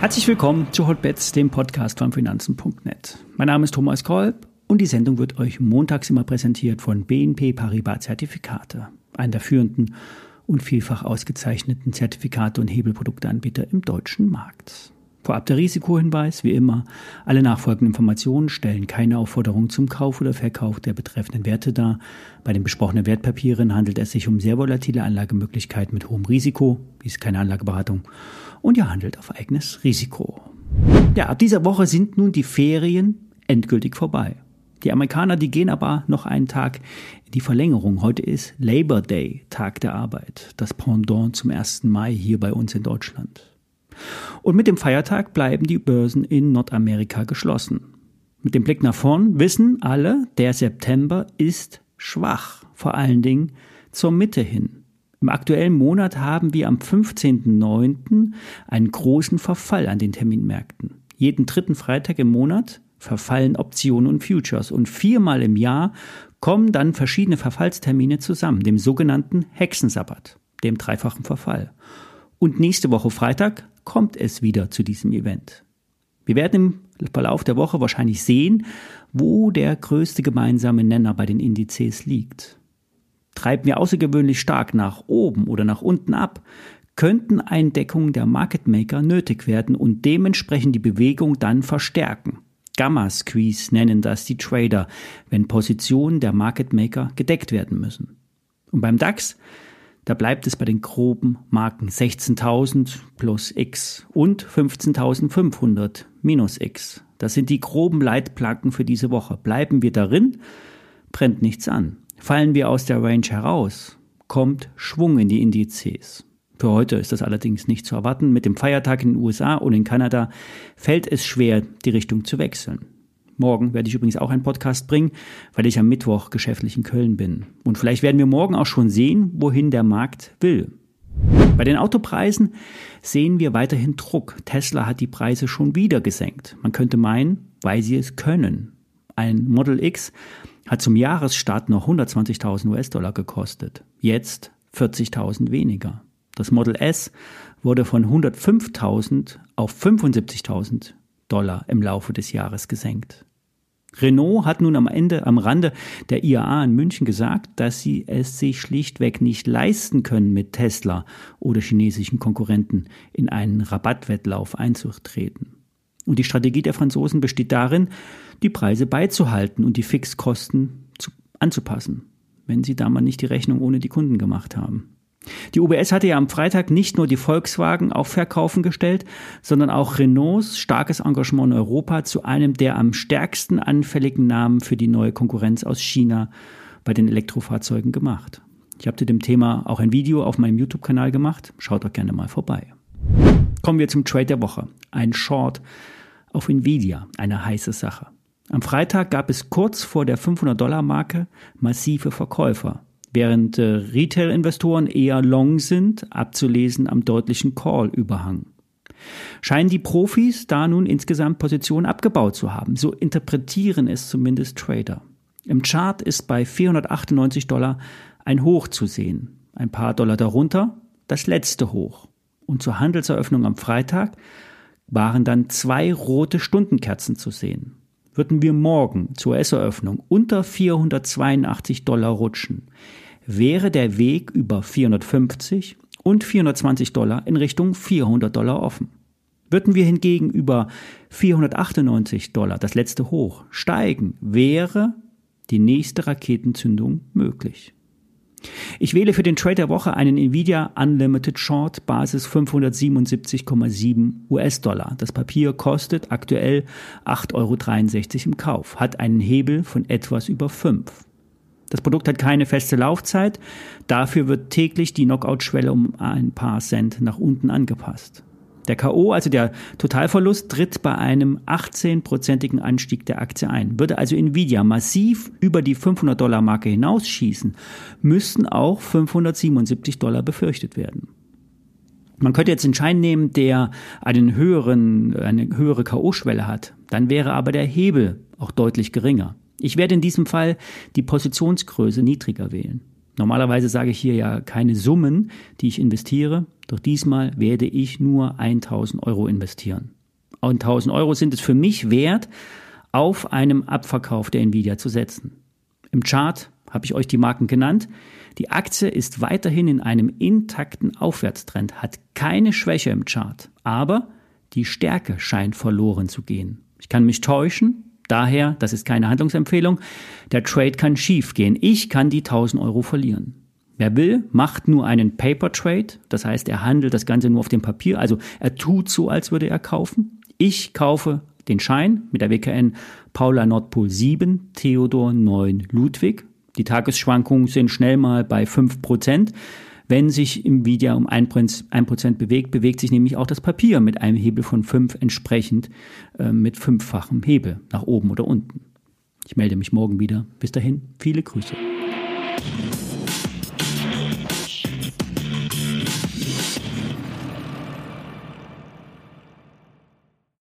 Herzlich willkommen zu Hotbets, dem Podcast von Finanzen.net. Mein Name ist Thomas Kolb und die Sendung wird euch montags immer präsentiert von BNP Paribas Zertifikate, einem der führenden und vielfach ausgezeichneten Zertifikate und Hebelprodukteanbieter im deutschen Markt. Vorab der Risikohinweis, wie immer, alle nachfolgenden Informationen stellen keine Aufforderung zum Kauf oder Verkauf der betreffenden Werte dar. Bei den besprochenen Wertpapieren handelt es sich um sehr volatile Anlagemöglichkeiten mit hohem Risiko, dies ist keine Anlageberatung, und ihr handelt auf eigenes Risiko. Ja, ab dieser Woche sind nun die Ferien endgültig vorbei. Die Amerikaner, die gehen aber noch einen Tag in die Verlängerung. Heute ist Labor Day, Tag der Arbeit, das Pendant zum 1. Mai hier bei uns in Deutschland. Und mit dem Feiertag bleiben die Börsen in Nordamerika geschlossen. Mit dem Blick nach vorn wissen alle, der September ist schwach, vor allen Dingen zur Mitte hin. Im aktuellen Monat haben wir am 15.09. einen großen Verfall an den Terminmärkten. Jeden dritten Freitag im Monat verfallen Optionen und Futures und viermal im Jahr kommen dann verschiedene Verfallstermine zusammen, dem sogenannten Hexensabbat, dem dreifachen Verfall. Und nächste Woche Freitag kommt es wieder zu diesem Event. Wir werden im Verlauf der Woche wahrscheinlich sehen, wo der größte gemeinsame Nenner bei den Indizes liegt. Treiben wir außergewöhnlich stark nach oben oder nach unten ab, könnten Eindeckungen der Market Maker nötig werden und dementsprechend die Bewegung dann verstärken. Gamma Squeeze nennen das die Trader, wenn Positionen der Market Maker gedeckt werden müssen. Und beim DAX da bleibt es bei den groben Marken 16.000 plus X und 15.500 minus X. Das sind die groben Leitplanken für diese Woche. Bleiben wir darin, brennt nichts an. Fallen wir aus der Range heraus, kommt Schwung in die Indizes. Für heute ist das allerdings nicht zu erwarten. Mit dem Feiertag in den USA und in Kanada fällt es schwer, die Richtung zu wechseln. Morgen werde ich übrigens auch einen Podcast bringen, weil ich am Mittwoch geschäftlich in Köln bin. Und vielleicht werden wir morgen auch schon sehen, wohin der Markt will. Bei den Autopreisen sehen wir weiterhin Druck. Tesla hat die Preise schon wieder gesenkt. Man könnte meinen, weil sie es können. Ein Model X hat zum Jahresstart noch 120.000 US-Dollar gekostet. Jetzt 40.000 weniger. Das Model S wurde von 105.000 auf 75.000 Dollar im Laufe des Jahres gesenkt. Renault hat nun am Ende, am Rande der IAA in München gesagt, dass sie es sich schlichtweg nicht leisten können, mit Tesla oder chinesischen Konkurrenten in einen Rabattwettlauf einzutreten. Und die Strategie der Franzosen besteht darin, die Preise beizuhalten und die Fixkosten zu, anzupassen, wenn sie da mal nicht die Rechnung ohne die Kunden gemacht haben. Die UBS hatte ja am Freitag nicht nur die Volkswagen auf Verkaufen gestellt, sondern auch Renaults starkes Engagement in Europa zu einem der am stärksten anfälligen Namen für die neue Konkurrenz aus China bei den Elektrofahrzeugen gemacht. Ich habe zu dem Thema auch ein Video auf meinem YouTube-Kanal gemacht. Schaut doch gerne mal vorbei. Kommen wir zum Trade der Woche. Ein Short auf Nvidia, eine heiße Sache. Am Freitag gab es kurz vor der 500-Dollar-Marke massive Verkäufer während äh, Retail-Investoren eher long sind, abzulesen am deutlichen Call-Überhang. Scheinen die Profis da nun insgesamt Positionen abgebaut zu haben. So interpretieren es zumindest Trader. Im Chart ist bei 498 Dollar ein Hoch zu sehen. Ein paar Dollar darunter das letzte Hoch. Und zur Handelseröffnung am Freitag waren dann zwei rote Stundenkerzen zu sehen. Würden wir morgen zur S-Eröffnung unter 482 Dollar rutschen, wäre der Weg über 450 und 420 Dollar in Richtung 400 Dollar offen. Würden wir hingegen über 498 Dollar, das letzte Hoch, steigen, wäre die nächste Raketenzündung möglich. Ich wähle für den Trade der Woche einen Nvidia Unlimited Short Basis 577,7 US-Dollar. Das Papier kostet aktuell 8,63 Euro im Kauf, hat einen Hebel von etwas über 5. Das Produkt hat keine feste Laufzeit, dafür wird täglich die Knockout-Schwelle um ein paar Cent nach unten angepasst. Der KO, also der Totalverlust, tritt bei einem 18-prozentigen Anstieg der Aktie ein. Würde also Nvidia massiv über die 500-Dollar-Marke hinausschießen, müssten auch 577 Dollar befürchtet werden. Man könnte jetzt einen Schein nehmen, der einen höheren, eine höhere KO-Schwelle hat. Dann wäre aber der Hebel auch deutlich geringer. Ich werde in diesem Fall die Positionsgröße niedriger wählen. Normalerweise sage ich hier ja keine Summen, die ich investiere, doch diesmal werde ich nur 1000 Euro investieren. 1000 Euro sind es für mich wert, auf einem Abverkauf der Nvidia zu setzen. Im Chart habe ich euch die Marken genannt. Die Aktie ist weiterhin in einem intakten Aufwärtstrend, hat keine Schwäche im Chart, aber die Stärke scheint verloren zu gehen. Ich kann mich täuschen, Daher, das ist keine Handlungsempfehlung, der Trade kann schief gehen. Ich kann die 1000 Euro verlieren. Wer will, macht nur einen Paper Trade, das heißt, er handelt das Ganze nur auf dem Papier, also er tut so, als würde er kaufen. Ich kaufe den Schein mit der WKN Paula Nordpol 7, Theodor 9 Ludwig. Die Tagesschwankungen sind schnell mal bei 5 Prozent. Wenn sich Nvidia um 1% bewegt, bewegt sich nämlich auch das Papier mit einem Hebel von 5 entsprechend äh, mit fünffachem Hebel nach oben oder unten. Ich melde mich morgen wieder. Bis dahin, viele Grüße.